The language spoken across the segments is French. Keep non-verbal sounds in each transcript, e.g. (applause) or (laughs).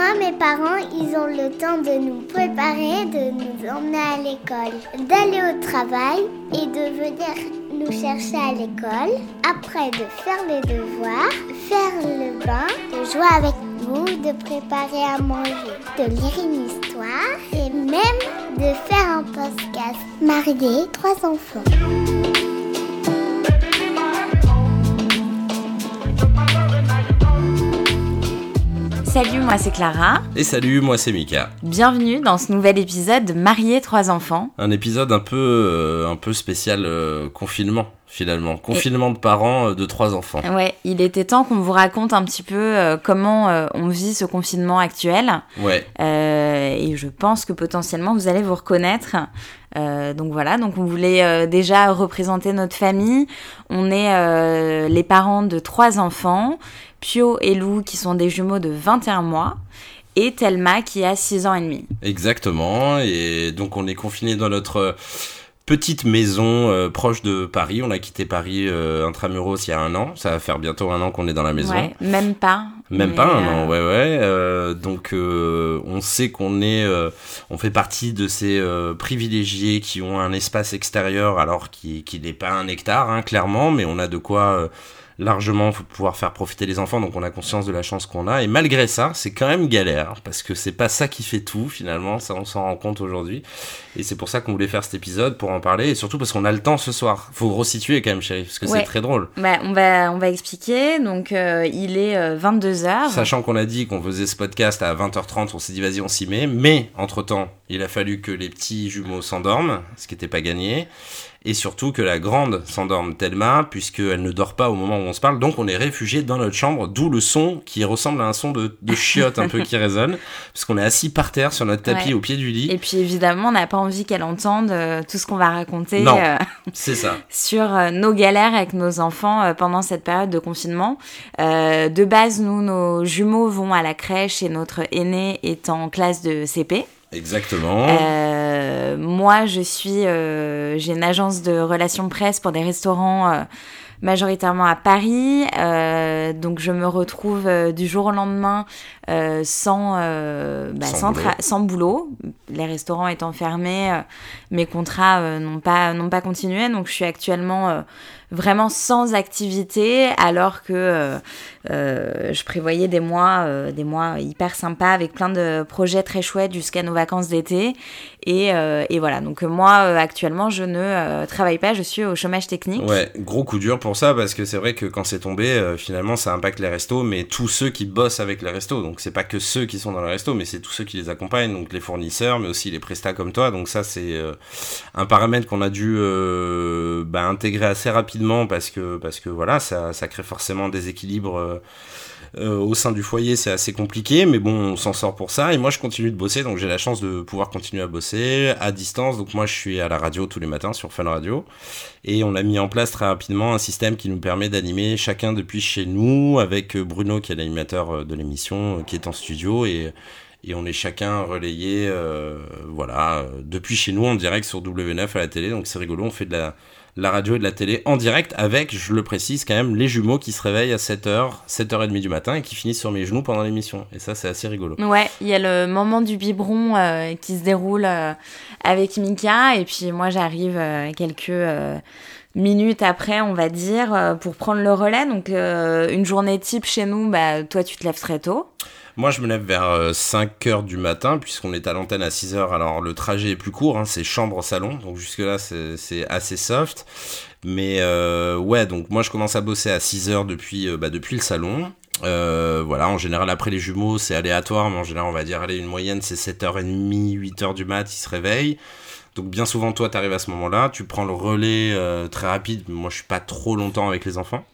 moi, mes parents, ils ont le temps de nous préparer, de nous emmener à l'école, d'aller au travail et de venir nous chercher à l'école. Après, de faire les devoirs, faire le bain, de jouer avec nous, de préparer à manger, de lire une histoire et même de faire un podcast. Marié, trois enfants. Salut, moi c'est Clara. Et salut, moi c'est Mika. Bienvenue dans ce nouvel épisode de Marier trois enfants. Un épisode un peu, euh, un peu spécial euh, confinement finalement. Confinement de parents euh, de trois enfants. Ouais, il était temps qu'on vous raconte un petit peu comment on vit ce confinement actuel. Ouais. et je pense que potentiellement vous allez vous reconnaître. donc voilà, donc on voulait déjà représenter notre famille. On est les parents de trois enfants Pio et Lou qui sont des jumeaux de 21 mois et Thelma qui a 6 ans et demi. Exactement, et donc on est confiné dans notre euh, petite maison euh, proche de Paris. On a quitté Paris euh, intramuros il y a un an. Ça va faire bientôt un an qu'on est dans la maison. Ouais, même pas. Même pas un an, ouais, ouais. donc on sait qu'on est, on fait partie de ces privilégiés qui ont un espace extérieur, alors qui, qui n'est pas un hectare, hein, clairement, mais on a de quoi largement pour pouvoir faire profiter les enfants, donc on a conscience de la chance qu'on a. Et malgré ça, c'est quand même galère, parce que c'est pas ça qui fait tout finalement, ça on s'en rend compte aujourd'hui. Et c'est pour ça qu'on voulait faire cet épisode, pour en parler, et surtout parce qu'on a le temps ce soir. Faut resituer quand même, chérie, parce que c'est très drôle. Bah, on, va, on va expliquer, donc euh, il est 22h. Euh, Sachant qu'on a dit qu'on faisait ce podcast à 20h30, on s'est dit vas-y on s'y met, mais entre-temps, il a fallu que les petits jumeaux s'endorment, ce qui n'était pas gagné et surtout que la grande s'endorme tellement puisqu'elle ne dort pas au moment où on se parle. Donc on est réfugié dans notre chambre, d'où le son qui ressemble à un son de, de chiotte un peu qui (laughs) résonne, puisqu'on est assis par terre sur notre tapis au pied du lit. Et puis évidemment, on n'a pas envie qu'elle entende euh, tout ce qu'on va raconter euh, (laughs) c'est ça. (laughs) sur euh, nos galères avec nos enfants pendant cette période de confinement. de base, nous, nos jumeaux vont à la crèche et notre aîné est en classe de CP. Exactement. Euh, moi, je suis, euh, j'ai une agence de relations presse pour des restaurants euh, majoritairement à Paris. Euh, donc, je me retrouve euh, du jour au lendemain sans, bah, sans, boulot. sans, boulot. Les restaurants étant fermés, mes contrats n'ont pas, n'ont pas continué. Donc, je suis actuellement vraiment sans activité alors que euh, euh, je prévoyais des mois, euh, des mois hyper sympas avec plein de projets très chouettes jusqu'à nos vacances d'été. Et, et, voilà, donc moi actuellement je ne travaille pas, je suis au chômage technique. Ouais, gros coup dur pour ça parce que c'est vrai que quand c'est tombé, finalement ça impacte les restos, mais tous ceux qui bossent avec les restos. Donc c'est pas que ceux qui sont dans les restos, mais c'est tous ceux qui les accompagnent, donc les fournisseurs, mais aussi les prestats comme toi. Donc ça c'est un paramètre qu'on a dû bah, intégrer assez rapidement parce que, parce que voilà, ça, crée forcément des équilibres. Euh, euh, au sein du foyer, c'est assez compliqué, mais bon, on s'en sort pour ça. Et moi, je continue de bosser, donc j'ai la chance de pouvoir continuer à bosser à distance. Donc moi, je suis à la radio tous les matins sur Fun Radio, et on a mis en place très rapidement un système qui nous permet d'animer chacun depuis chez nous, avec Bruno qui est l'animateur de l'émission, qui est en studio et on est chacun relayé, euh, voilà, depuis chez nous en direct sur W9 à la télé. Donc c'est rigolo, on fait de la la radio et de la télé en direct avec, je le précise quand même, les jumeaux qui se réveillent à 7h, 7h30 du matin et qui finissent sur mes genoux pendant l'émission. Et ça, c'est assez rigolo. Ouais, il y a le moment du biberon euh, qui se déroule euh, avec Mika et puis moi j'arrive euh, quelques minutes après, on va dire, pour prendre le relais. Donc une journée type chez nous, bah, toi tu te lèves très tôt. Moi, je me lève vers 5 euh, du matin, puisqu'on est à l'antenne à 6 heures. Alors, le trajet est plus court, hein, c'est chambre-salon, donc jusque-là, c'est assez soft. Mais euh, ouais, donc moi, je commence à bosser à 6 heures depuis, euh, bah, depuis le salon. voilà, en général, après les jumeaux, c'est aléatoire, mais en général, on va dire, allez, une moyenne, c'est 7h30, 8h du mat, ils se réveillent. Donc bien souvent, toi, tu arrives à ce moment-là, tu prends le relais très rapide. Moi, je suis pas trop longtemps avec les enfants.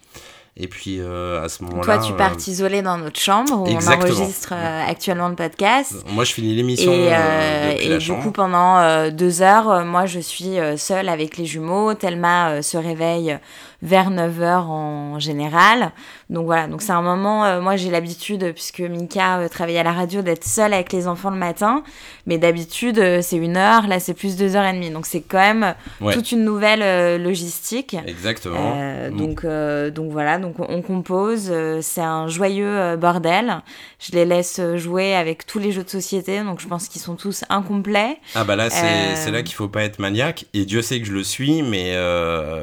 Et puis euh, à ce moment-là. Toi, tu pars t'isoler dans notre chambre où on enregistre euh, actuellement le podcast. Moi, je finis l'émission. Et, euh, et du coup, pendant deux heures, moi, je suis seule avec les jumeaux. Thelma se réveille vers 9h en général. Donc voilà, donc c'est un moment, euh, moi j'ai l'habitude, puisque Mika euh, travaille à la radio, d'être seule avec les enfants le matin. Mais d'habitude, euh, c'est une heure, là c'est plus deux heures et demie. Donc c'est quand même toute une nouvelle logistique. Exactement. donc, donc voilà, donc on compose, c'est un joyeux bordel. Je les laisse jouer avec tous les jeux de société, donc je pense qu'ils sont tous incomplets. Ah bah là, c'est là qu'il faut pas être maniaque. Et Dieu sait que je le suis, mais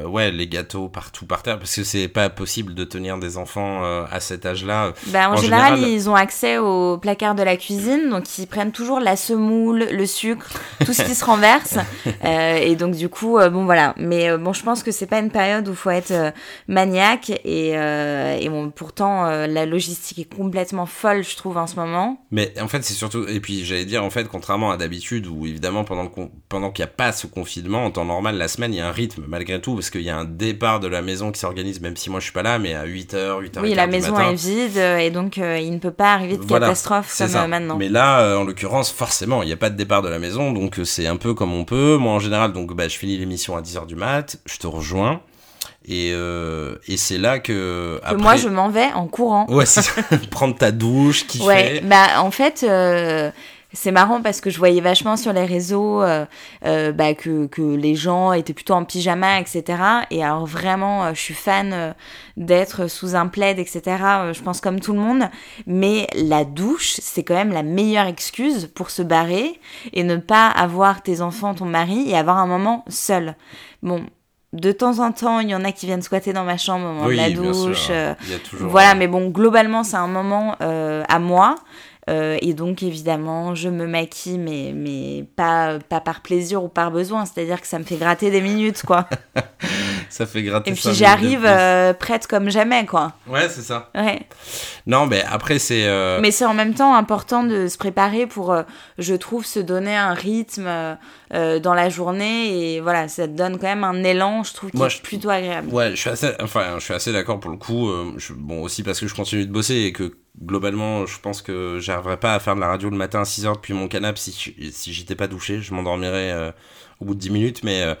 ouais, les gâteaux partout par terre, parce que c'est pas possible de tenir des enfants euh, à cet âge-là bah, en, général, ils ont accès au placard de la cuisine, donc ils prennent toujours la semoule, le sucre, tout ce qui se renverse. (laughs) Euh, et donc, du coup, euh, bon, voilà. Mais bon, je pense que c'est pas une période où faut être maniaque. Et, et bon, pourtant, la logistique est complètement folle, je trouve, en ce moment. Mais en fait, c'est surtout. Et puis, j'allais dire, en fait, contrairement à d'habitude, où évidemment, pendant, pendant qu'il n'y a pas ce confinement, en temps normal, la semaine, il y a un rythme, malgré tout, parce qu'il y a un départ de la maison qui s'organise, même si moi je suis pas là, mais à 8h, oui, la maison est vide euh, et donc euh, il ne peut pas arriver de catastrophe comme euh, maintenant. Mais là, en l'occurrence, forcément, il n'y a pas de départ de la maison, donc c'est un peu comme on peut. Moi, en général, donc bah, je finis l'émission à 10h du mat, je te rejoins. Et, et c'est là que, que moi je m'en vais en courant. Ouais, c'est (laughs) prendre ta douche, (laughs) kiffer. Ouais, bah en fait, c'est marrant parce que je voyais vachement sur les réseaux euh, euh, bah, que, que, les gens étaient plutôt en pyjama, etc. Et alors vraiment, euh, je suis fan d'être sous un plaid, etc. je pense comme tout le monde. Mais la douche, c'est quand même la meilleure excuse pour se barrer et ne pas avoir tes enfants, ton mari et avoir un moment seul. Bon, de temps en temps, il y en a qui viennent squatter dans ma chambre au moment de la douche. voilà, mais bon, globalement, c'est un moment à moi. Euh, et donc, évidemment, je me maquille, mais, mais pas, pas par plaisir ou par besoin. C'est-à-dire que ça me fait gratter des minutes, quoi. (laughs) ça fait gratter Et puis, j'arrive euh, prête comme jamais, quoi. Ouais, c'est ça. Ouais. Non, mais après, c'est. Euh, mais c'est en même temps important de se préparer pour, je trouve, se donner un rythme dans la journée. Et voilà, ça te donne quand même un élan, je trouve, qui est plutôt agréable. Ouais, je suis assez, enfin, je suis assez d'accord pour le coup. bon, aussi parce que je continue de bosser et que globalement, je pense que j'arriverais pas à faire de la radio le matin à 6h depuis mon canapé si, si j'étais pas douché. Je m'endormirais euh, au bout de 10 minutes. Mais euh,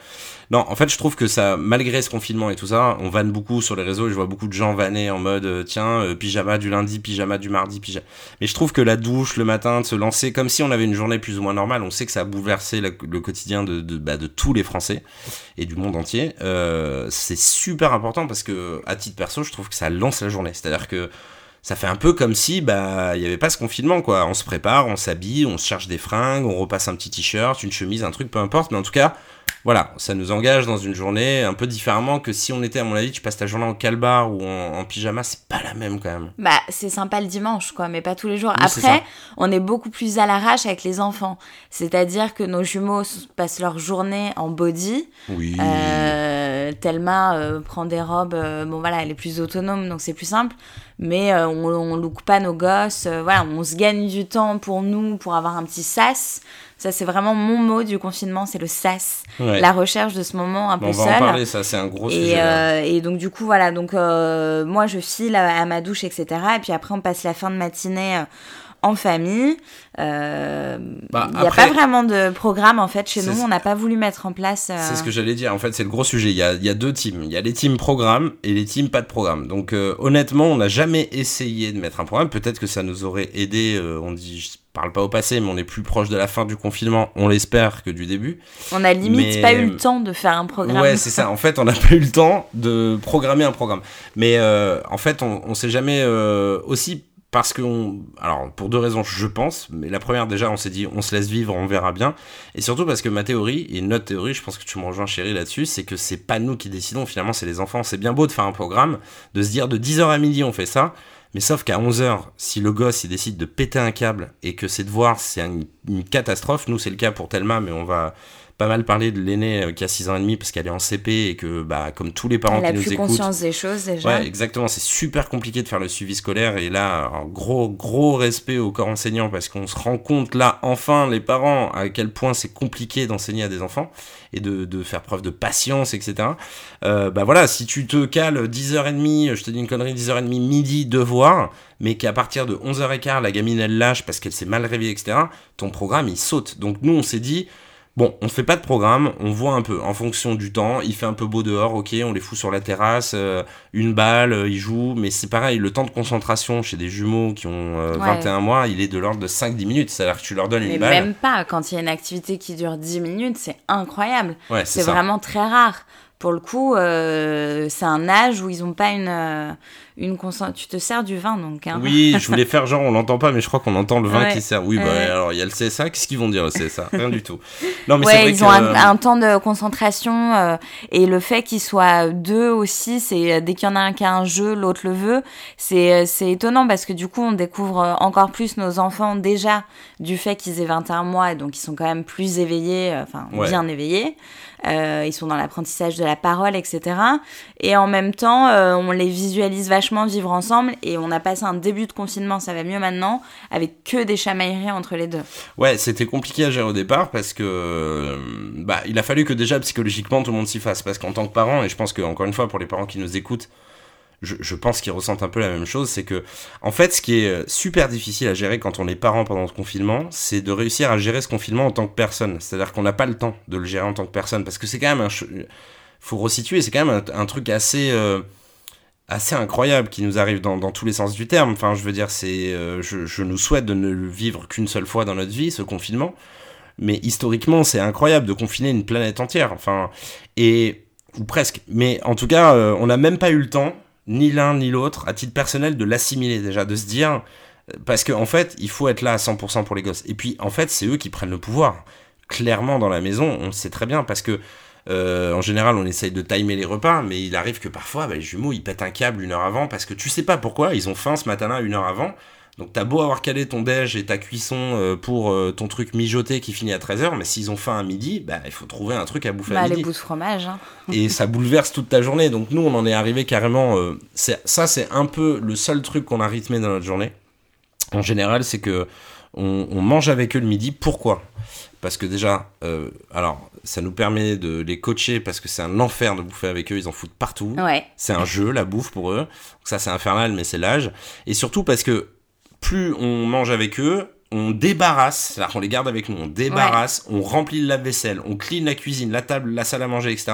non, en fait, je trouve que ça, malgré ce confinement et tout ça, on vanne beaucoup sur les réseaux. Je vois beaucoup de gens vanner en mode euh, tiens, pyjama du lundi, pyjama du mardi, pyjama. Mais je trouve que la douche le matin, de se lancer comme si on avait une journée plus ou moins normale, on sait que ça a bouleversé le quotidien de, de, bah, de, tous les Français et du monde entier. c'est super important parce que, à titre perso, je trouve que ça lance la journée. C'est-à-dire que ça fait un peu comme si bah il y avait pas ce confinement quoi. On se prépare, on s'habille, on se charge des fringues, on repasse un petit t-shirt, une chemise, un truc, peu importe. Mais en tout cas, voilà, ça nous engage dans une journée un peu différemment que si on était, à mon avis, tu passes ta journée en calbar ou en, pyjama, c'est pas la même quand même. Bah, c'est sympa le dimanche, quoi, mais pas tous les jours. Après, on est beaucoup plus à l'arrache avec les enfants. C'est-à-dire que nos jumeaux passent leur journée en body. Oui. Euh, Thelma euh, prend des robes, euh, bon voilà, elle est plus autonome, donc c'est plus simple. Mais euh, on, on look pas nos gosses. voilà, on se gagne du temps pour nous, pour avoir un petit sas. Ça, c'est vraiment mon mot du confinement, c'est le sas. La recherche de ce moment un peu seul. On va en parler, ça, c'est un gros et, sujet. Euh, et donc, du coup, voilà. Donc, euh, moi, je file à, ma douche, etc. Et puis après, on passe la fin de matinée euh, en famille. Euh, bah, il n'y a pas vraiment de programme en fait chez nous. On n'a pas voulu mettre en place. Euh, c'est ce que j'allais dire. En fait, c'est le gros sujet. Il y a, y a, deux teams. Il y a les teams programme et les teams pas de programme. Donc euh, honnêtement, on n'a jamais essayé de mettre un programme. Peut-être que ça nous aurait aidé. on dit, je parle pas au passé, mais on est plus proche de la fin du confinement. On l'espère que du début. On a limite pas eu le temps de faire un programme. Ouais, c'est ça. En fait, on n'a (laughs) pas eu le temps de programmer un programme. Mais en fait, on, on s'est jamais aussi parce que alors pour deux raisons je pense mais la première déjà on s'est dit on se laisse vivre on verra bien. Et surtout parce que ma théorie et notre théorie je pense que tu me rejoins chérie là-dessus c'est que c'est pas nous qui décidons. Finalement c'est les enfants. C'est bien beau de faire un programme de se dire de 10h à midi on fait ça. Mais sauf qu'à 11h si le gosse il décide de péter un câble et que c'est de voir c'est une, une catastrophe. Nous c'est le cas pour Thelma mais on va pas mal parlé de l'aînée euh, qui a 6 ans et demi parce qu'elle est en CP et que, bah, comme tous les parents qui nous écoutent. Elle a plus conscience des choses déjà. Ouais, exactement. C'est super compliqué de faire le suivi scolaire et là, un gros, gros respect au corps enseignant parce qu'on se rend compte là, enfin, les parents, à quel point c'est compliqué d'enseigner à des enfants et de, de, faire preuve de patience, etc. Euh, bah voilà, si tu te cales 10h30, je te dis une connerie, 10h30, midi, devoir, mais qu'à partir de 11h15, la gamine elle lâche parce qu'elle s'est mal réveillée, etc., ton programme il saute. Donc nous, on s'est dit, Bon, on fait pas de programme, on voit un peu en fonction du temps. Il fait un peu beau dehors, ok, on les fout sur la terrasse, euh, une balle, euh, ils jouent, mais c'est pareil, le temps de concentration chez des jumeaux qui ont 21 mois, il est de l'ordre de 5-10 minutes. C'est-à-dire que tu leur donnes une balle. même pas, quand il y a une activité qui dure 10 minutes, c'est incroyable. Ouais, c'est vraiment très rare pour le coup, euh, c'est un âge où ils n'ont pas une, euh, une Tu te sers du vin, donc. Hein. Oui, je voulais faire genre, on l'entend pas, mais je crois qu'on entend le vin qui sert. Oui, bah, alors il y a le CSA. Qu'est-ce qu'ils vont dire le CSA Rien du tout. Non, mais ouais, ils ont un, temps de concentration euh, et le fait qu'ils soient deux aussi, c'est dès qu'il y en a un qui a un jeu, l'autre le veut. C'est étonnant parce que du coup, on découvre encore plus nos enfants déjà du fait qu'ils aient 21 mois et donc ils sont quand même plus éveillés, enfin bien éveillés. Euh, ils sont dans l'apprentissage de la parole, etc. Et en même temps, euh, on les visualise vachement vivre ensemble et on a passé un début de confinement, ça va mieux maintenant, avec que des chamailleries entre les deux. Ouais, c'était compliqué à gérer au départ parce que euh, bah, il a fallu que déjà psychologiquement tout le monde s'y fasse parce qu'en tant que parent, et je pense que encore une fois pour les parents qui nous écoutent, je, pense qu'ils ressentent un peu la même chose, c'est que, en fait, ce qui est euh, super difficile à gérer quand on est parent pendant ce confinement, c'est de réussir à gérer ce confinement en tant que personne. C'est-à-dire qu'on n'a pas le temps de le gérer en tant que personne, parce que c'est quand même un... Faut resituer, c'est quand même un, truc assez... Euh, assez incroyable qui nous arrive dans, tous les sens du terme. Enfin, je veux dire, c'est, euh, je, je, nous souhaite de ne le vivre qu'une seule fois dans notre vie, ce confinement. Mais historiquement, c'est incroyable de confiner une planète entière. Enfin, et ou presque. Mais en tout cas, on n'a même pas eu le temps ni l'un ni l'autre, à titre personnel, de l'assimiler déjà, de se dire, euh, parce qu'en en fait, il faut être là à 100% pour les gosses. Et puis, en fait, c'est eux qui prennent le pouvoir. Clairement, dans la maison, on le sait très bien, parce que, euh, en général, on essaye de timer les repas, mais il arrive que parfois, bah, les jumeaux, ils pètent un câble une heure avant, parce que tu sais pas pourquoi, ils ont faim ce matin-là une heure avant, donc t'as beau avoir calé ton déj et ta cuisson euh, pour euh, ton truc mijoté qui finit à 13h, mais s'ils ont faim à midi, bah il faut trouver un truc à bouffer bah, à midi. les bouts de fromage. Hein. et (laughs) ça bouleverse toute ta journée. Donc nous, on en est arrivé carrément... Euh, ça, c'est un peu le seul truc qu'on a rythmé dans notre journée. En général, c'est que on, mange avec eux le midi. Pourquoi? Parce que déjà, alors, ça nous permet de les coacher parce que c'est un enfer de bouffer avec eux, ils en foutent partout. Ouais. C'est un jeu, la bouffe pour eux. Donc ça, c'est infernal, mais c'est l'âge. Et surtout parce que plus on mange avec eux, on débarrasse, c'est-à-dire qu'on les garde avec nous, on débarrasse, on remplit le lave-vaisselle, on clean la cuisine, la table, la salle à manger, etc.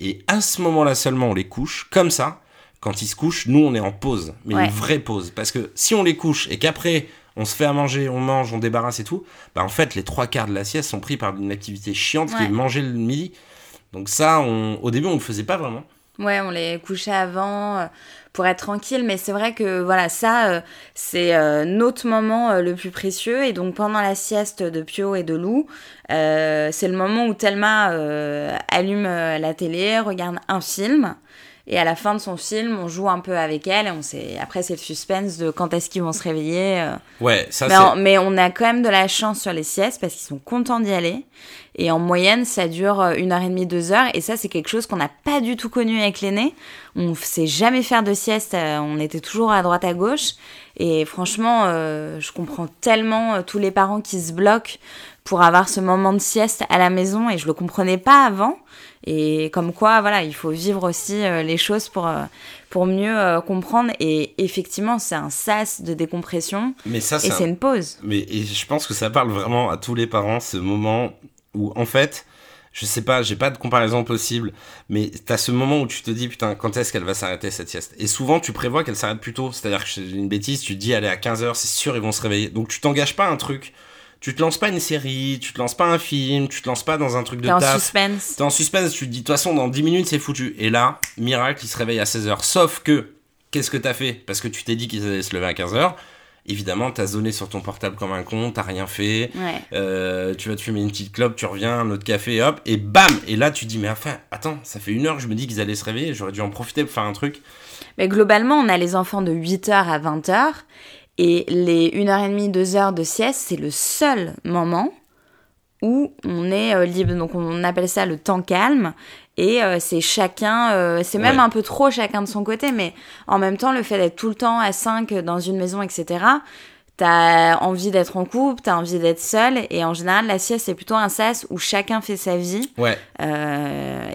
Et à ce moment-là seulement, on les couche, comme ça. Quand ils se couchent, nous, on est en pause, mais une vraie pause. Parce que si on les couche et qu'après, on se fait à manger, on mange, on débarrasse et tout, bah en fait, les trois quarts de la sieste sont pris par une activité chiante qui est manger le midi. Donc ça, au début, on ne le faisait pas vraiment. Ouais, on les couchait avant euh, pour être tranquille, mais c'est vrai que voilà, ça, euh, c'est euh, notre moment le plus précieux. Et donc pendant la sieste de Pio et de Lou, c'est le moment où Thelma allume la télé, regarde un film. Et à la fin de son film, on joue un peu avec elle. Et on sait... Après, c'est le suspense de quand est-ce qu'ils vont se réveiller. Ouais, ça mais, mais on a quand même de la chance sur les siestes parce qu'ils sont contents d'y aller. Et en moyenne, ça dure euh, une heure et demie, deux heures. Et ça, c'est quelque chose qu'on n'a pas du tout connu avec l'aîné. On ne sait jamais faire de sieste. Euh, on était toujours à droite, à gauche. Et franchement, euh, je comprends tellement tous les parents qui se bloquent pour avoir ce moment de sieste à la maison. Et je le comprenais pas avant. Et comme quoi, voilà, il faut vivre aussi les choses pour, pour mieux comprendre. Et effectivement, c'est un sas de décompression. Mais ça, et c'est une pause. Mais et je pense que ça parle vraiment à tous les parents, ce moment où en fait, je sais pas, j'ai pas de comparaison possible, mais t'as ce moment où tu te dis, putain, quand est-ce qu'elle va s'arrêter cette sieste? Et souvent, tu prévois qu'elle s'arrête plus tôt. C'est-à-dire que c'est une bêtise, tu te dis, est à 15h, c'est sûr, ils vont se réveiller. Donc tu t'engages pas un truc. Tu te lances pas une série, tu te lances pas un film, tu te lances pas dans un truc de taf. T'es en suspense. T'es en suspense, tu te dis, de toute façon, dans 10 minutes, c'est foutu. Et là, miracle, il se réveille à 16h. Sauf que, qu'est-ce que t'as fait? Parce que tu t'es dit qu'ils allaient se lever à 15h évidemment, t'as zoné sur ton portable comme un con, t'as rien fait, euh, tu vas te fumer une petite clope, tu reviens, un autre café, hop, et bam Et là, tu dis, mais enfin, attends, ça fait une heure que je me dis qu'ils allaient se réveiller, j'aurais dû en profiter pour faire un truc. Mais globalement, on a les enfants de 8h à 20h, et les 1h30, 2h de sieste, c'est le seul moment où on est euh, libre. Donc on appelle ça le temps calme. Et euh, c'est chacun, euh, c'est même un peu trop chacun de son côté, mais en même temps, le fait d'être tout le temps à 5 dans une maison, etc., t'as envie d'être en couple, t'as envie d'être seul, et en général, la sieste, c'est plutôt un sas où chacun fait sa vie. Ouais.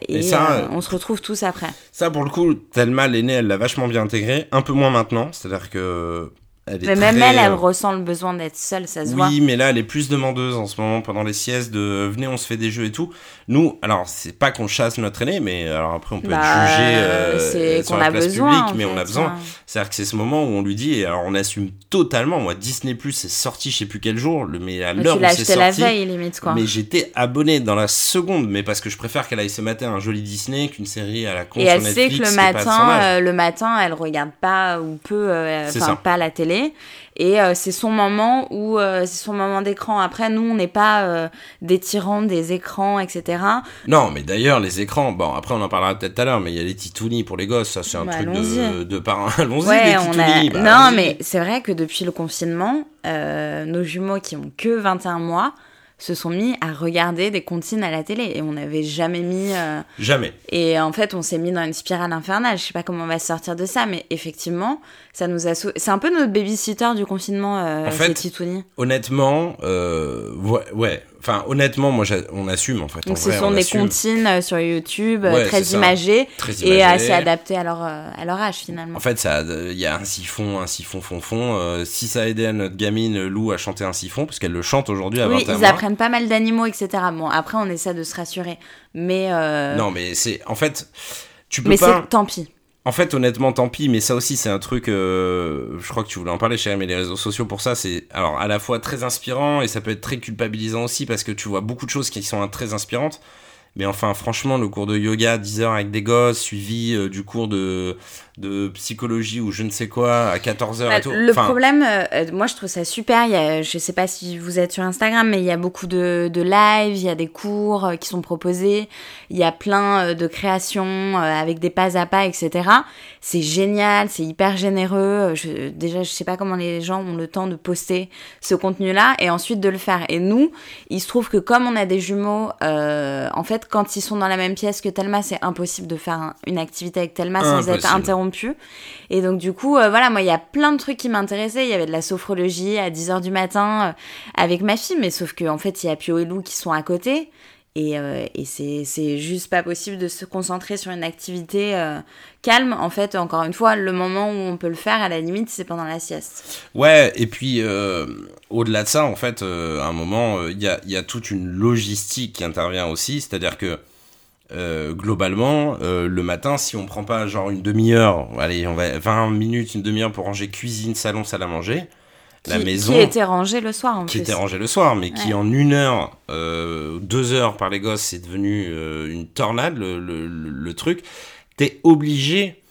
et, ça, on se retrouve tous après. Ça, pour le coup, Thelma, l'aînée, elle l'a vachement bien intégré, un peu moins maintenant, c'est-à-dire que Elle est Mais même très, elle, elle euh, ressent le besoin d'être seule, ça se voit. Oui, mais là, elle est plus demandeuse en ce moment pendant les siestes de venez, on se fait des jeux et tout. Nous, alors, c'est pas qu'on chasse notre aîné, mais alors après, on peut Bah, être jugé euh, c'est sur la a place besoin. publique, mais on a besoin. hein. C'est-à-dire que c'est ce moment où on lui dit, et alors on assume totalement. Moi, Disney Plus c'est sorti, je sais plus quel jour, mais à l'heure où c'est acheté la sorti. veille, limite, quoi. Mais j'étais abonné dans la seconde, mais parce que je préfère qu'elle aille se mater un joli Disney qu'une série à la con Et sur elle sait que le matin, euh, le matin, elle regarde pas ou peu, euh, enfin pas la télé. Et euh, c'est son moment où euh, c'est son moment d'écran. Après, nous, on n'est pas euh, des tyrans des écrans, etc. Non, mais d'ailleurs, les écrans, bon, après on en parlera peut-être tout à l'heure, mais il y a les titounis pour les gosses, ça c'est un Bah, truc de, de parents. (laughs) Allons-y, Ouais, les on a. bah, non, mais c'est vrai que depuis le confinement, nos jumeaux qui ont que 21 mois se sont mis à regarder des comptines à la télé et on n'avait jamais mis. euh, Jamais. Et en fait, on s'est mis dans une spirale infernale. Je sais pas comment on va sortir de ça, mais effectivement, ça nous a. sau- C'est un peu notre babysitter du confinement, euh, En fait. Honnêtement, euh, ouais, ouais. Enfin, honnêtement, moi, on assume en fait. En Donc, ce vrai, sont on des assume. comptines euh, sur YouTube, euh, Ouais, très imagées Très et imagé. assez adaptées à leur, euh, à leur âge finalement. En fait, ça, il y a un siphon, un siphon, fond, fond. Euh, si ça a aidé à notre gamine Lou à chanter un siphon, parce qu'elle le chante aujourd'hui à oui, 21 ils mois. apprennent pas mal d'animaux, etc. Bon, après, on essaie de se rassurer. Mais, euh, Non, mais c'est, en fait, tu peux mais pas. c'est tant pis. En fait, honnêtement, tant pis, mais ça aussi, c'est un truc. euh, je crois que tu voulais en parler, chérie, mais les réseaux sociaux pour ça, c'est alors à la fois très inspirant et ça peut être très culpabilisant aussi parce que tu vois beaucoup de choses qui sont très inspirantes. Mais enfin, franchement, le cours de yoga, 10 heures avec des gosses, suivi euh, du cours de, de psychologie ou je ne sais quoi à 14 heures Bah, et tout. Le Enfin, problème, euh, moi je trouve ça super. Il y a, je sais pas si vous êtes sur Instagram, mais il y a beaucoup de, de lives, il y a des cours euh, qui sont proposés, il y a plein de créations avec des pas à pas, etc. C'est génial, c'est hyper généreux. Je, déjà, je sais pas comment les gens ont le temps de poster ce contenu-là et ensuite de le faire. Et nous, il se trouve que comme on a des jumeaux, euh, en fait, quand ils sont dans la même pièce que Thelma, c'est impossible de faire un- une activité avec Thelma sans être interrompu. Et donc, du coup, euh, voilà, moi, il y a plein de trucs qui m'intéressaient. Il y avait de la sophrologie à 10h du matin euh, avec ma fille, mais sauf qu'en en fait, il y a Pio et Lou qui sont à côté. Et, euh, c'est juste pas possible de se concentrer sur une activité euh, calme. En fait, encore une fois, le moment où on peut le faire, à la limite, c'est pendant la sieste. Ouais, et puis euh, au-delà de ça, en fait, à un moment, il y, a, y a toute une logistique qui intervient aussi, c'est-à-dire que globalement, le matin, si on prend pas genre une demi-heure, allez, on va 20 minutes, une demi-heure pour ranger cuisine, salon, salle à manger, la qui, maison Qui était rangée le soir, en qui plus. était rangée le soir, mais qui en une heure, euh, deux heures par les gosses, c'est devenu euh, une tornade, le, le, le- le truc. T'es obligé,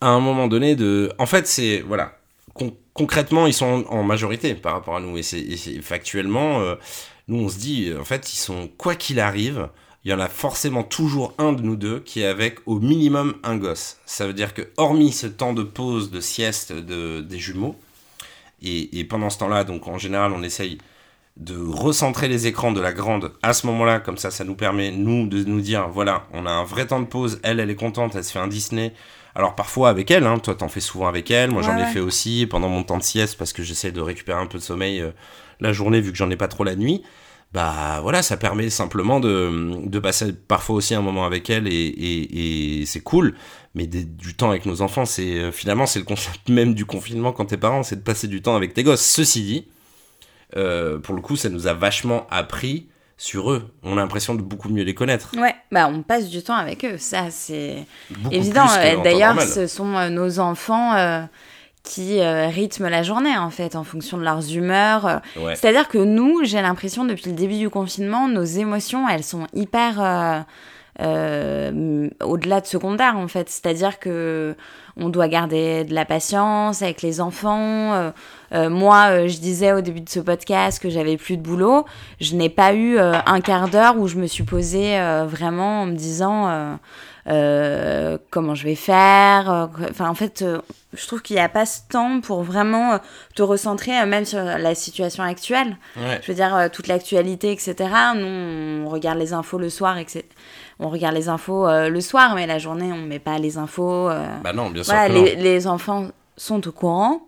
à un moment donné, de... En fait, c'est... Voilà. Con- concrètement, ils sont en, en majorité par rapport à nous. Et c'est factuellement, euh, nous, on se dit, en fait, ils sont... Quoi qu'il arrive, il y en a forcément toujours un de nous deux qui est avec au minimum un gosse. Ça veut dire que, hormis ce temps de pause, de sieste de, des jumeaux, et, et pendant ce temps-là, donc en général, on essaye de recentrer les écrans de la grande à ce moment-là, comme ça, ça nous permet, nous, de nous dire, voilà, on a un vrai temps de pause, elle, elle est contente, elle se fait un Disney. Alors parfois avec elle, hein, toi t'en fais souvent avec elle, moi j'en ai ouais. fait aussi pendant mon temps de sieste parce que j'essaie de récupérer un peu de sommeil euh, la journée vu que j'en ai pas trop la nuit. Bah voilà, ça permet simplement de, de passer parfois aussi un moment avec elle et, et, et c'est cool. Mais des- du temps avec nos enfants, c'est euh, finalement c'est le concept (laughs) même du confinement quand t'es parent, c'est de passer du temps avec tes gosses. Ceci dit, euh, pour le coup, ça nous a vachement appris sur eux. On a l'impression de beaucoup mieux les connaître. Ouais, bah on passe du temps avec eux, ça c'est évident. Euh, D'ailleurs, ce sont nos enfants euh, qui euh, rythment la journée en fait, en fonction de leurs humeurs. euh. Ouais. C'est-à-dire que nous, j'ai l'impression depuis le début du confinement, nos émotions, elles sont hyper euh, euh, au-delà de secondaire en fait. C'est-à-dire que on doit garder de la patience avec les enfants. moi, je disais au début de ce podcast que j'avais plus de boulot. Je n'ai pas eu un quart d'heure où je me suis posée vraiment en me disant euh, comment je vais faire. euh, Enfin, en fait, euh, je trouve qu'il n'y a pas ce temps pour vraiment te recentrer, même sur la situation actuelle. Ouais. Je veux dire, toute l'actualité, etc. Nous, on regarde les infos le soir, etc. On regarde les infos euh, le soir, mais la journée, on met pas les infos. euh, Bah non, bien sûr voilà, que non. les, les enfants sont au courant,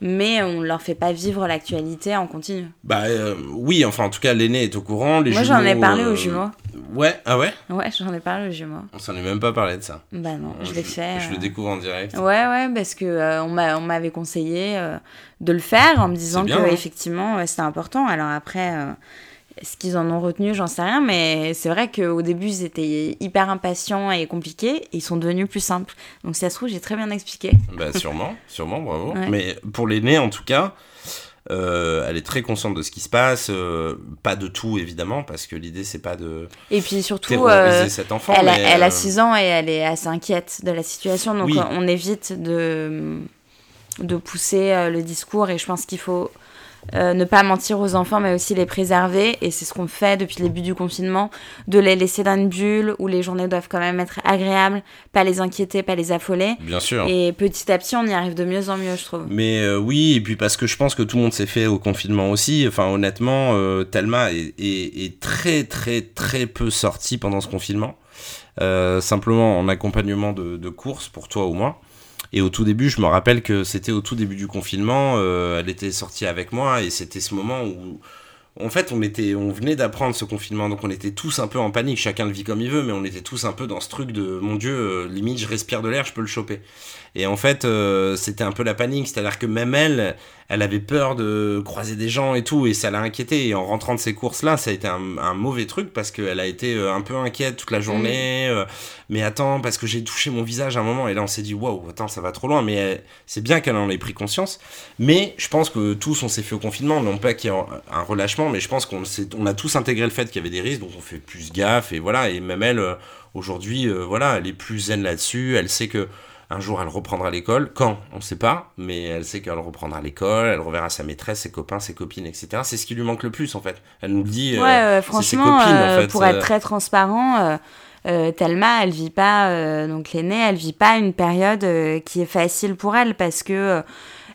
mais on leur fait pas vivre l'actualité en continu. Bah euh, oui, enfin en tout cas l'aîné est au courant. Les Moi, j'en ai jumeaux, parlé euh, aux jumeaux. Ouais, ah ouais? Ouais, j'en ai parlé au jumeau. On s'en est même pas parlé de ça. Bah non, je, l'ai fait. Je le découvre en direct. Ouais, ouais, parce que euh, on m'avait conseillé de le faire en me disant que hein. effectivement c'était important. Alors après, ce qu'ils en ont retenu, j'en sais rien, mais c'est vrai qu'au début, ils étaient hyper impatients et compliqués, et ils sont devenus plus simples. Donc, si ça se trouve, j'ai très bien expliqué. Bah, sûrement, (laughs) sûrement, bravo. Mais pour l'aîné, en tout cas, euh, elle est très consciente de ce qui se passe, euh, pas de tout évidemment, parce que l'idée c'est pas de. Et puis surtout, euh, cet enfant. Elle, elle a 6 ans et elle est assez inquiète de la situation, donc on évite de, de pousser le discours et je pense qu'il faut euh, ne pas mentir aux enfants, mais aussi les préserver. Et c'est ce qu'on fait depuis le début du confinement, de les laisser dans une bulle où les journées doivent quand même être agréables, pas les inquiéter, pas les affoler. Bien sûr. Et petit à petit, on y arrive de mieux en mieux, je trouve. Mais euh, oui, et puis parce que je pense que tout le monde s'est fait au confinement aussi. Enfin, honnêtement, euh, Thelma est, très, très, très peu sortie pendant ce confinement. simplement en accompagnement de, de courses pour toi ou moi. Et au tout début, je me rappelle que c'était au tout début du confinement, euh, elle était sortie avec moi et c'était ce moment où en fait, on était, on venait d'apprendre ce confinement, donc on était tous un peu en panique. Chacun le vit comme il veut, mais on était tous un peu dans ce truc de mon Dieu, euh, limite je respire de l'air, je peux le choper. Et en fait, euh, c'était un peu la panique, c'est-à-dire que même elle, elle avait peur de croiser des gens et tout, et ça l'a inquiété. Et en rentrant de ces courses-là, ça a été un, un mauvais truc parce qu'elle a été euh, un peu inquiète toute la journée. Mm. mais attends, parce que j'ai touché mon visage à un moment, et là on s'est dit waouh, attends, ça va trop loin. Mais c'est bien qu'elle en ait pris conscience. Mais je pense que tous on s'est fait au confinement, non pas qu'il y ait un relâchement, mais je pense qu'on on a tous intégré le fait qu'il y avait des risques, donc on fait plus gaffe, et voilà. Et même elle, aujourd'hui, voilà, elle est plus zen là-dessus. Elle sait que un jour, elle reprendra l'école. Quand? On ne sait pas, mais elle sait qu'elle reprendra l'école, elle reverra sa maîtresse, ses copains, ses copines, etc. C'est ce qui lui manque le plus, en fait. Elle nous le dit. Euh, ouais, franchement, euh, pour être euh. très transparent, Thelma, elle vit pas, donc l'aînée, elle vit pas une période qui est facile pour elle parce que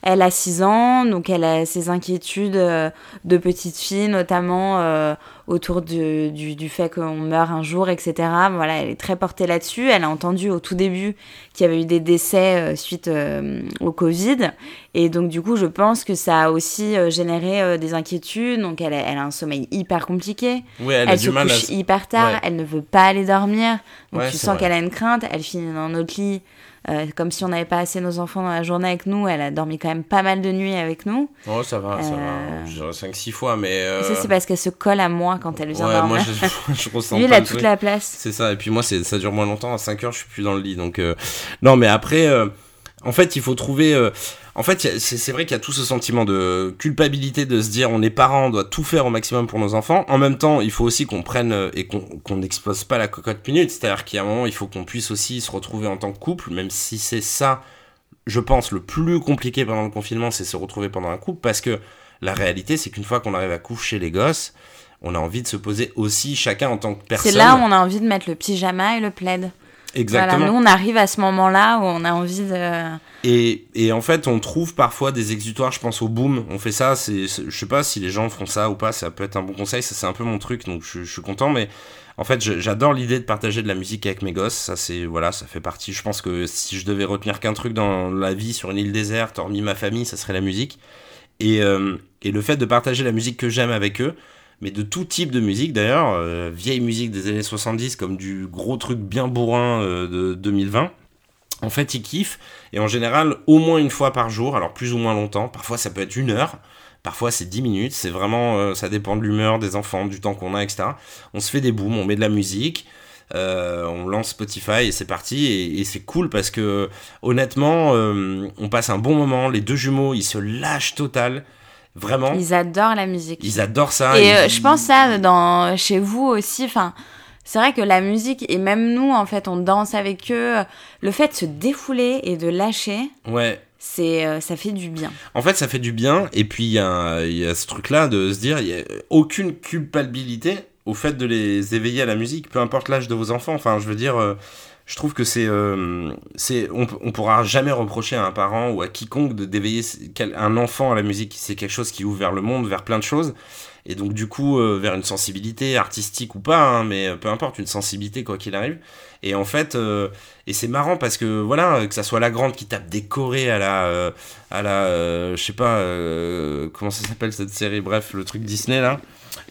elle a 6 ans, donc elle a ses inquiétudes de petite fille, notamment autour du, du, fait qu'on meurt un jour, etc. Voilà, elle est très portée là-dessus. Elle a entendu au tout début qu'il y avait eu des décès euh, suite euh, au Covid. Et donc, du coup, je pense que ça a aussi euh, généré des inquiétudes. Donc, elle a, elle a, un sommeil hyper compliqué. Oui, elle, a se couche hyper tard. Elle ne veut pas aller dormir. Donc, tu sens qu'elle a une crainte. Elle finit dans notre lit euh, comme si on n'avait pas assez nos enfants dans la journée avec nous. Elle a dormi quand même pas mal de nuits avec nous. Oh, ça va, ça va. Euh, je dirais 5-6 fois, mais. Euh... Ça, c'est parce qu'elle se colle à moi quand elle vient ouais, dormir. Moi, je, (laughs) je (laughs) ressens Lui, il a toute la place. C'est ça, et puis moi, ça dure moins longtemps. À 5 heures, je suis plus dans le lit. Donc, euh, non, mais après, en fait, il faut trouver en fait, c'est vrai qu'il y a tout ce sentiment de culpabilité de se dire on est parents, on doit tout faire au maximum pour nos enfants. En même temps, il faut aussi qu'on prenne euh, et qu'on n'expose pas la cocotte minute. C'est-à-dire qu'il y a un moment, il faut qu'on puisse aussi se retrouver en tant que couple, même si c'est ça, je pense, le plus compliqué pendant le confinement, c'est se retrouver pendant un couple, parce que la réalité, c'est qu'une fois qu'on arrive à coucher les gosses, on a envie de se poser aussi chacun en tant que personne. C'est là où on a envie de mettre le pyjama et le plaid. Exactement. nous, on arrive à ce moment-là où on a envie de. Et, et, en fait, on trouve parfois des exutoires. Je pense au boom. On fait ça. C'est, je sais pas si les gens font ça ou pas. Ça peut être un bon conseil. Ça, c'est un peu mon truc. Donc, je, suis content. Mais en fait, j'adore l'idée de partager de la musique avec mes gosses. Ça, c'est voilà, ça fait partie. Je pense que si je devais retenir qu'un truc dans la vie sur une île déserte, hormis ma famille, ça serait la musique. Et, euh, et le fait de partager la musique que j'aime avec eux, mais de tout type de musique d'ailleurs, euh, vieille musique des années 70 comme du gros truc bien bourrin euh, de 2020. En fait, ils kiffent, et en général, au moins une fois par jour, alors plus ou moins longtemps, parfois ça peut être une heure, parfois c'est 10 minutes, c'est vraiment, euh, ça dépend de l'humeur des enfants, du temps qu'on a, etc. On se fait des booms, on met de la musique, on lance Spotify et c'est parti, et, et c'est cool parce que honnêtement, on passe un bon moment, les deux jumeaux, ils se lâchent total. Vraiment. Ils adorent la musique. Ils adorent ça. Et euh, je pense ça dans chez vous aussi. Enfin, c'est vrai que la musique et même nous en fait, on danse avec eux. Le fait de se défouler et de lâcher. Ouais. C'est, euh, ça fait du bien. En fait, ça fait du bien. Et puis, il y a, y a ce truc-là de se dire, il n'y a aucune culpabilité au fait de les éveiller à la musique, peu importe l'âge de vos enfants. Enfin, je veux dire, euh, je trouve que c'est, euh, c'est, on, pourra jamais reprocher à un parent ou à quiconque de d'éveiller un enfant à la musique. C'est quelque chose qui ouvre vers le monde, vers plein de choses. et donc du coup euh, vers une sensibilité artistique ou pas, hein, mais peu importe, une sensibilité quoi qu'il arrive. Et en fait, et c'est marrant parce que voilà, que ça soit la grande qui tape décorée à la, à la, je sais pas, comment ça s'appelle cette série, bref, le truc Disney là.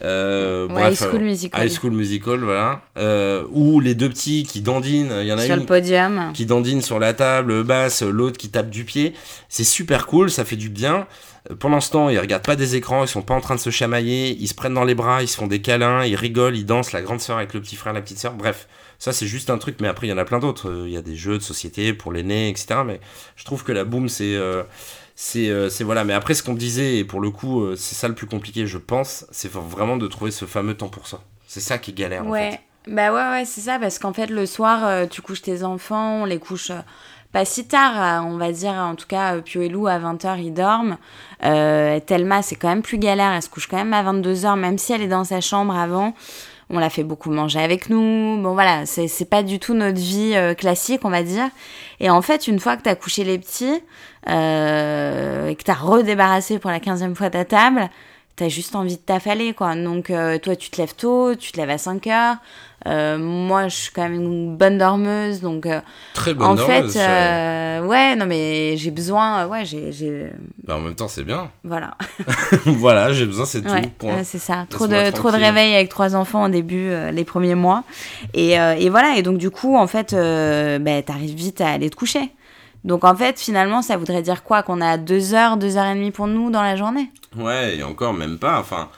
Euh, High School Musical. High School Musical, voilà. Euh, ou les deux petits qui dandinent, il y en a sur le podium. qui dandine sur la table basse, l'autre qui tape du pied. C'est super cool, ça fait du bien. Euh, pendant ce temps, ils regardent pas des écrans, ils sont pas en train de se chamailler, ils se prennent dans les bras, ils se font des câlins, ils rigolent, ils dansent, la grande sœur avec le petit frère, la petite sœur. Bref, ça c'est juste un truc, mais après il y en a plein d'autres. Il y a des jeux de société pour l'aîné, etc. Mais je trouve que la boom, c'est euh, c'est voilà mais après ce qu'on disait et pour le coup euh, c'est ça le plus compliqué je pense c'est vraiment de trouver ce fameux temps pour ça c'est ça qui est galère ouais en fait. bah ouais ouais c'est ça parce qu'en fait le soir euh, tu couches tes enfants on les couche pas si tard on va dire en tout cas Pio et Lou à 20h ils dorment Thelma c'est quand même plus galère elle se couche quand même à 22h même si elle est dans sa chambre avant on l'a fait beaucoup manger avec nous. Bon voilà, c'est pas du tout notre vie classique, on va dire. Et en fait, une fois que t'as couché les petits, euh, et que t'as redébarrassé pour la quinzième fois ta table, t'as juste envie de t'affaler, quoi. Donc, euh, toi, tu te lèves tôt, tu te lèves à 5 heures. Euh, moi, je suis quand même une bonne dormeuse, donc. Très bonne en dormeuse. fait, euh, ouais, non, mais j'ai besoin, ouais, j'ai. Bah, en même temps, c'est bien. (laughs) Voilà. (laughs) voilà, j'ai besoin, c'est ouais, tout. c'est ça. Trop de, trop de réveil avec trois enfants au début, les premiers mois. Et, et, voilà, et donc, du coup, en fait, bah, t'arrives vite à aller te coucher. Donc en fait, finalement, ça voudrait dire quoi? Qu'on a deux heures, deux heures et demie pour nous dans la journée? Ouais, et encore même pas. Enfin,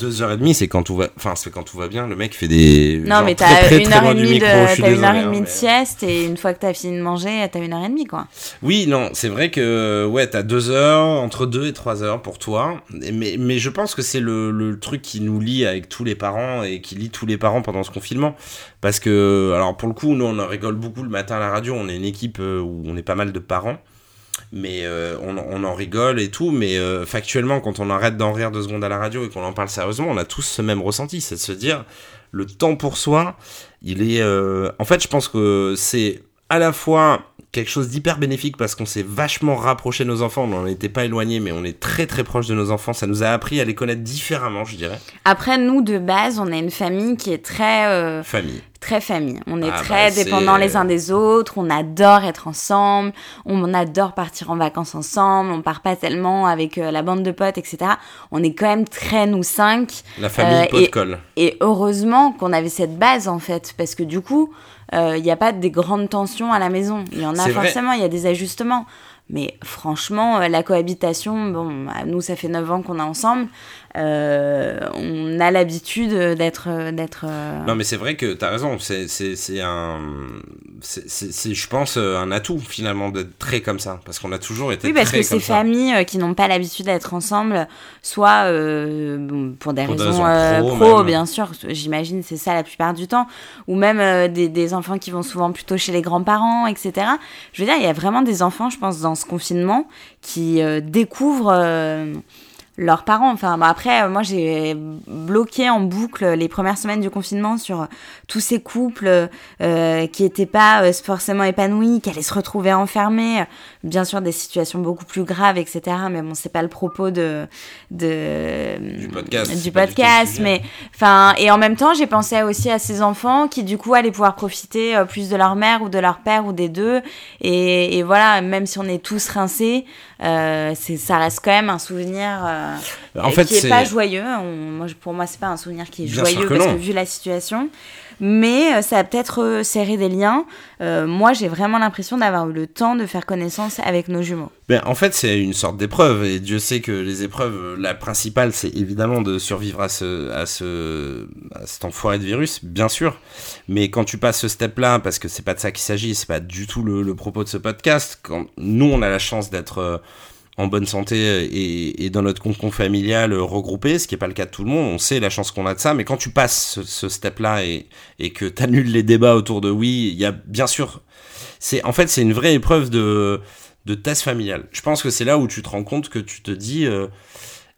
deux heures et demie, c'est quand tout va, enfin c'est quand tout va bien. Le mec fait des. Non, mais t'as une heure et demie de, une heure et demie de sieste et une fois que t'as fini de manger, t'as une heure et demie quoi. Oui, non, c'est vrai que ouais, t'as deux heures, entre deux et trois heures pour toi. Mais mais je pense que c'est le, le truc qui nous lie avec tous les parents et qui lie tous les parents pendant ce confinement. Parce que alors pour le coup, nous on en rigole beaucoup le matin à la radio. On est une équipe euh, où on est pas mal de parents mais euh, on, on, en rigole et tout, mais euh, factuellement, quand on arrête d'en rire deux secondes à la radio et qu'on en parle sérieusement, on a tous ce même ressenti, c'est de se dire, le temps pour soi, il est... Euh... En fait, je pense que c'est à la fois quelque chose d'hyper bénéfique parce qu'on s'est vachement rapproché de nos enfants. On n'en était pas éloigné, mais on est très très proche de nos enfants. Ça nous a appris à les connaître différemment, je dirais. Après, nous, de base, on a une famille qui est très... Famille. Très famille. On est ah, très bah, dépendants les uns des autres. On adore être ensemble. On adore partir en vacances ensemble. On part pas tellement avec euh, la bande de potes, etc. On est quand même très, nous cinq. La famille euh, pot colle. Et heureusement qu'on avait cette base, en fait. Parce que du coup il euh, n'y a pas des grandes tensions à la maison. Il y en a forcément, il y a des ajustements. Mais franchement, euh, la cohabitation, bon, bah, nous, ça fait 9 ans qu'on est ensemble. Euh, on a l'habitude d'être d'être euh, non mais c'est vrai que tu as raison. C'est c'est un c'est je pense un atout finalement d'être très comme ça. Parce qu'on a toujours été oui parce que ces familles qui n'ont pas l'habitude d'être ensemble soit pour des raisons, pro, bien sûr j'imagine c'est ça la plupart du temps. Ou même des, des, enfants qui vont souvent plutôt chez les grands-parents etc je veux dire il y a vraiment des enfants je pense dans ce confinement qui découvrent leurs parents. Enfin, après, euh, moi, j'ai bloqué en boucle les premières semaines du confinement sur tous ces couples euh, qui n'étaient pas euh, forcément épanouis, qui allaient se retrouver enfermés. Bien sûr, des situations beaucoup plus graves, etc. Mais bon, c'est pas le propos de, de du podcast. Du podcast mais enfin, et en même temps, j'ai pensé aussi à ces enfants qui, du coup, allaient pouvoir profiter plus de leur mère ou de leur père ou des deux. Et, et voilà, même si on est tous rincés, euh, ça reste quand même un souvenir en fait, qui est, pas joyeux. moi, pour moi, c'est pas un souvenir qui est joyeux parce que vu la situation mais euh, ça a peut-être euh, serré des liens. Euh, moi, j'ai vraiment l'impression d'avoir eu le temps de faire connaissance avec nos jumeaux. Ben, en fait, c'est une sorte d'épreuve, et Dieu sait que les épreuves, la principale, c'est évidemment de survivre à ce, à ce, à cet enfoiré de virus, bien sûr. Mais quand tu passes ce step-là, parce que c'est pas de ça qu'il s'agit, c'est pas du tout le, le, propos de ce podcast. Quand nous, on a la chance d'être en bonne santé et, et dans notre concon familial regroupé, ce qui n'est pas le cas de tout le monde. On sait la chance qu'on a de ça, mais quand tu passes ce, step-là et, et que tu annules les débats autour de oui, il y a bien sûr. C'est en fait c'est une vraie épreuve de de tasse familiale. Je pense que c'est là où tu te rends compte que tu te dis euh,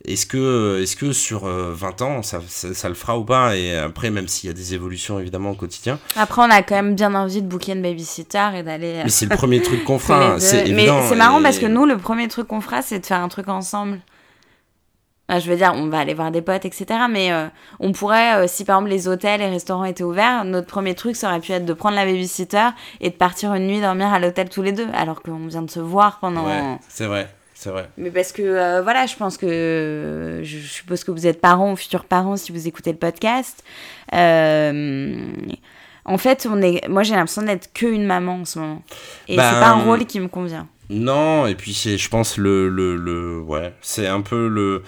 est-ce que, est que sur 20 euh, ans, ça, ça, le fera ou pas? Et après, même s'il y a des évolutions évidemment au quotidien. Après, on a quand même bien envie de booker une babysitter et d'aller. Mais c'est le premier truc qu'on (laughs) fera, c'est Mais c'est marrant parce que nous, le premier truc qu'on fera, c'est de faire un truc ensemble. je veux dire, on va aller voir des potes, etc. Mais euh, on pourrait, euh, si par exemple les hôtels et restaurants étaient ouverts, notre premier truc, ça aurait pu être de prendre la babysitter et de partir une nuit dormir à l'hôtel tous les deux, alors qu'on vient de se voir pendant. Ouais, c'est vrai. C'est vrai. Mais parce que, euh, voilà, je pense que. Je suppose que vous êtes parents ou futurs parents si vous écoutez le podcast. en fait, on est, moi j'ai l'impression d'être qu'une maman en ce moment. Et c'est pas un ben, rôle qui me convient. Non, et puis c'est, je pense, le, le, le ouais, c'est un peu le,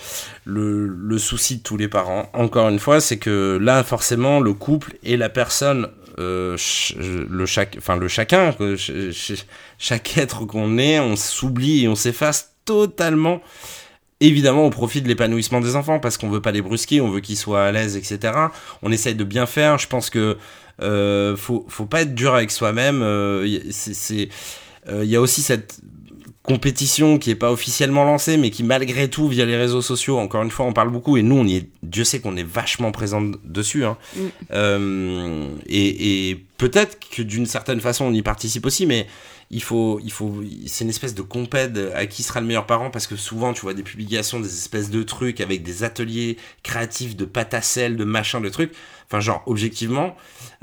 le, le, souci de tous les parents. Encore une fois, c'est que là, forcément, le couple et la personne, euh, le, chaque, enfin, le chacun, chaque être qu'on est, on s'oublie et on s'efface totalement. Évidemment, au profit de l'épanouissement des enfants, parce qu'on veut pas les brusquer, on veut qu'ils soient à l'aise, etc. On essaye de bien faire. Je pense que euh, faut, pas être dur avec soi-même. Euh, c'est il y a aussi cette compétition qui est pas officiellement lancée, mais qui malgré tout via les réseaux sociaux, encore une fois, on parle beaucoup et nous, on y est, Dieu sait qu'on est vachement présent dessus. Hein. Mm. Euh, et, et peut-être que d'une certaine façon, on y participe aussi, mais il faut, il faut, c'est une espèce de compède à qui sera le meilleur parent parce que souvent tu vois des publications, des espèces de trucs avec des ateliers créatifs de pâte à sel, de machin, de trucs. Enfin, genre, objectivement.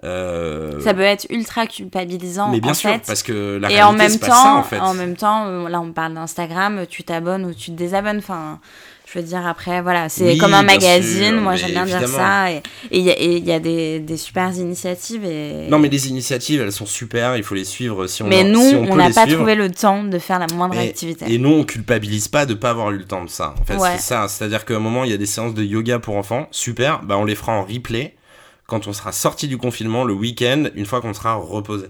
Euh... Ça peut être ultra culpabilisant. Mais bien en sûr, parce que la Et réalité, en même temps, pas ça, en fait. En même temps, euh, là, on parle d'Instagram, tu t'abonnes ou tu te désabonnes. Enfin, je veux dire, après, voilà, c'est comme un magazine, moi j'aime bien dire ça. Et il y, y, a des, des super initiatives. Et... Non, mais les initiatives, elles sont super, il faut les suivre si on Mais nous, si on n'a pas trouvé le temps de faire la moindre activité. Et nous, on culpabilise pas de pas avoir eu le temps de ça. En fait, c'est ça. C'est-à-dire qu'à un moment, il y a des séances de yoga pour enfants, super, bah on les fera en replay quand on sera sorti du confinement le week-end, une fois qu'on sera reposé.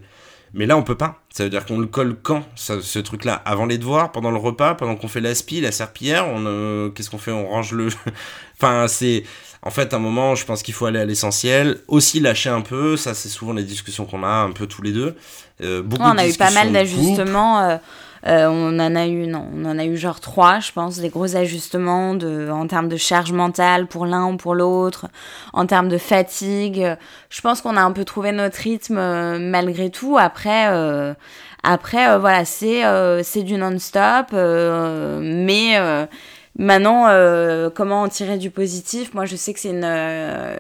Mais là, on peut pas. Ça veut dire qu'on le colle quand ce truc-là? Avant les devoirs, pendant le repas, pendant qu'on fait l'aspi, la serpillière. On euh, qu'est-ce qu'on fait? On range le. (laughs) enfin, c'est en fait un moment. Je pense qu'il faut aller à l'essentiel. Aussi lâcher un peu. Ça, c'est souvent les discussions qu'on a un peu tous les deux. Euh, beaucoup on a eu pas mal d'ajustements. Euh, euh, on en a eu, non, on en a eu genre trois, je pense, des gros ajustements de, en termes de charge mentale pour l'un ou pour l'autre, en termes de fatigue. Je pense qu'on a un peu trouvé notre rythme euh, malgré tout. Après, euh, après, voilà, c'est c'est du non-stop, mais Maintenant, euh, comment en tirer du positif? Moi, je sais que c'est une, euh,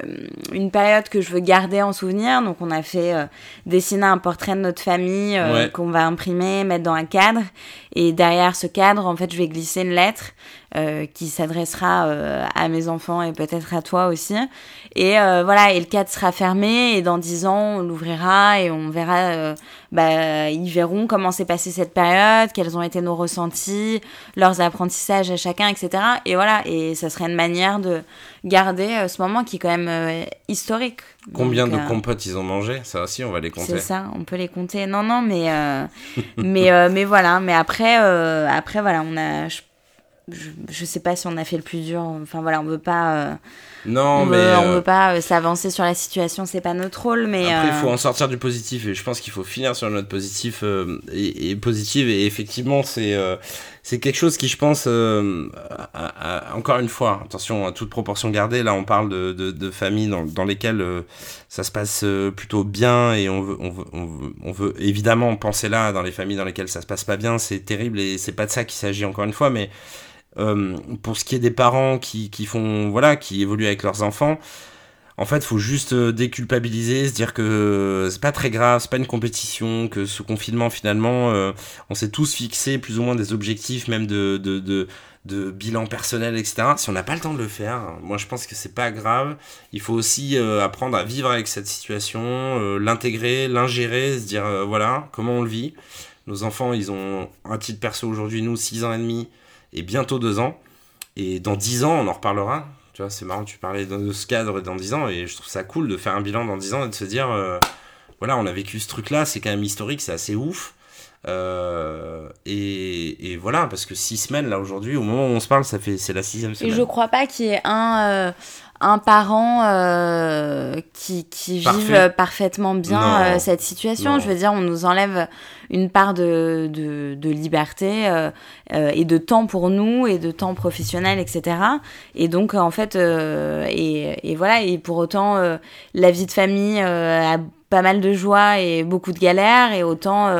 une période que je veux garder en souvenir. Donc, on a fait euh, dessiner un portrait de notre famille qu'on va imprimer, mettre dans un cadre. Et derrière ce cadre, en fait, je vais glisser une lettre qui s'adressera à mes enfants et peut-être à toi aussi. Et voilà, et le cadre sera fermé. Et dans dix ans, on l'ouvrira et on verra bah, ils verront comment s'est passée cette période, quels ont été nos ressentis, leurs apprentissages à chacun, etc. Et voilà, et ça serait une manière de garder euh, ce moment qui est quand même euh, historique. Combien de euh, compotes ils ont mangé? Ça aussi, on va les compter. C'est ça, on peut les compter. Non, non, mais, (laughs) mais, mais voilà. Mais après, après voilà, on a. Je, je, sais pas si on a fait le plus dur. Enfin voilà, on veut pas. Non, on mais. Veut, On veut pas s'avancer sur la situation, c'est pas notre rôle, mais. Après, il faut en sortir du positif, et je pense qu'il faut finir sur une note positive et, et, positive, et effectivement, c'est c'est quelque chose qui, je pense, euh, encore une fois, attention à toute proportion gardée, là on parle de, de, de familles dans, dans lesquelles euh, ça se passe euh, plutôt bien et on veut, on, veut, on, veut, évidemment penser là, dans les familles dans lesquelles ça se passe pas bien, c'est terrible et c'est pas de ça qu'il s'agit encore une fois, mais pour ce qui est des parents qui, qui font, voilà, qui évoluent avec leurs enfants, en fait, faut juste euh, déculpabiliser, se dire que c'est pas très grave, c'est pas une compétition, que ce confinement finalement, euh, on s'est tous fixé plus ou moins des objectifs, même de, de, bilan personnel, etc. Si on n'a pas le temps de le faire, moi je pense que c'est pas grave. Il faut aussi euh, apprendre à vivre avec cette situation, l'intégrer, l'ingérer, se dire voilà comment on le vit. Nos enfants, ils ont un titre perso aujourd'hui, nous 6 ans et demi et bientôt 2 ans. Et dans 10 ans, on en reparlera tu vois, c'est marrant, tu parlais de ce cadre dans 10 ans, et je trouve ça cool de faire un bilan dans 10 ans et de se dire, euh, voilà, on a vécu ce truc-là, c'est quand même historique, c'est assez ouf. Euh, et, et, voilà, parce que 6 semaines, là, aujourd'hui, au moment où on se parle, ça fait, c'est la sixième semaine. Et je crois pas qu'il y ait un, euh, un parent euh, qui, qui vive parfaitement bien euh, cette situation. Je veux dire, on nous enlève une part de, de, de liberté euh, et de temps pour nous et de temps professionnel, etc. Et donc, en fait, et, et, voilà, et pour autant, la vie de famille a pas mal de joie et beaucoup de galères. Et autant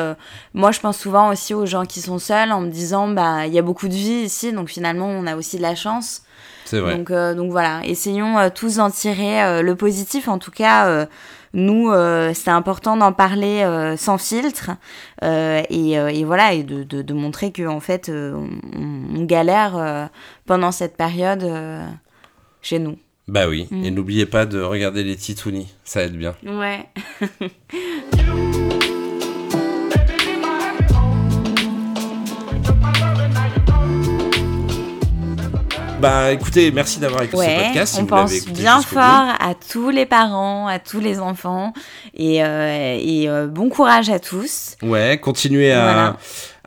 moi je pense souvent aussi aux gens qui sont seuls en me disant bah il y a beaucoup de vie ici. Donc finalement on a aussi de la chance C'est vrai. Donc, euh, donc voilà, essayons euh, tous d'en tirer euh, le positif. En tout cas, nous, c'est important d'en parler sans filtre et, et voilà, et de, de, de montrer que en fait, on, on galère pendant cette période chez nous. Bah oui. Mm. Et n'oubliez pas de regarder les Titounis, ça aide bien. Ouais. (laughs) Bah écoutez, merci d'avoir écouté ce podcast. Si on vous pense écouté bien fort bout. à tous les parents, à tous les enfants, et, euh, et euh, bon courage à tous. Ouais, continuez à, Voilà.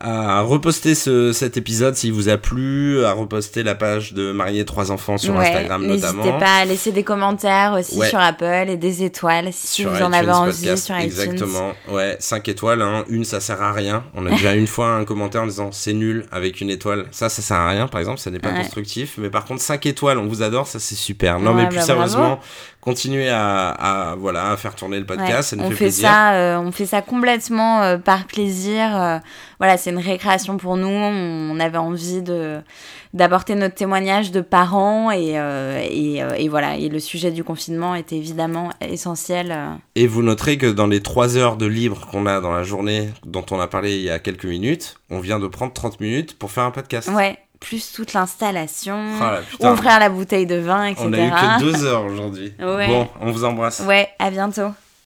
À reposter ce, cet épisode s'il vous a plu, à reposter la page de Marier trois enfants sur Ouais, Instagram notamment. N'hésitez pas à laisser des commentaires aussi Ouais. sur Apple et des étoiles si sur vous en avez envie Podcast, sur iTunes. Exactement. Ouais, 5 étoiles. Hein. Une, ça sert à rien. On a déjà (laughs) une fois un commentaire en disant c'est nul avec une étoile. Ça, ça sert à rien, par exemple. Ça n'est pas Ouais. constructif. Mais par contre, 5 étoiles, on vous adore. Ça, c'est super. Non, mais plus bah, sérieusement, bravo. Continuez à, à, voilà, à faire tourner le Ouais, podcast. Ça nous on fait, fait plaisir. ça, euh, on fait ça complètement euh, par plaisir. euh, voilà, c'est une récréation pour nous. On avait envie de d'apporter notre témoignage de parents et euh, et, euh, et voilà. Et le sujet du confinement est évidemment essentiel. euh. Et vous noterez que dans les 3 heures de libre qu'on a dans la journée, dont on a parlé il y a quelques minutes, on vient de prendre 30 minutes pour faire un podcast. Ouais, plus toute l'installation, Oh ouvrir la bouteille de vin, etc. On a eu que 2 heures aujourd'hui. Ouais. Bon, on vous embrasse. Ouais, à bientôt.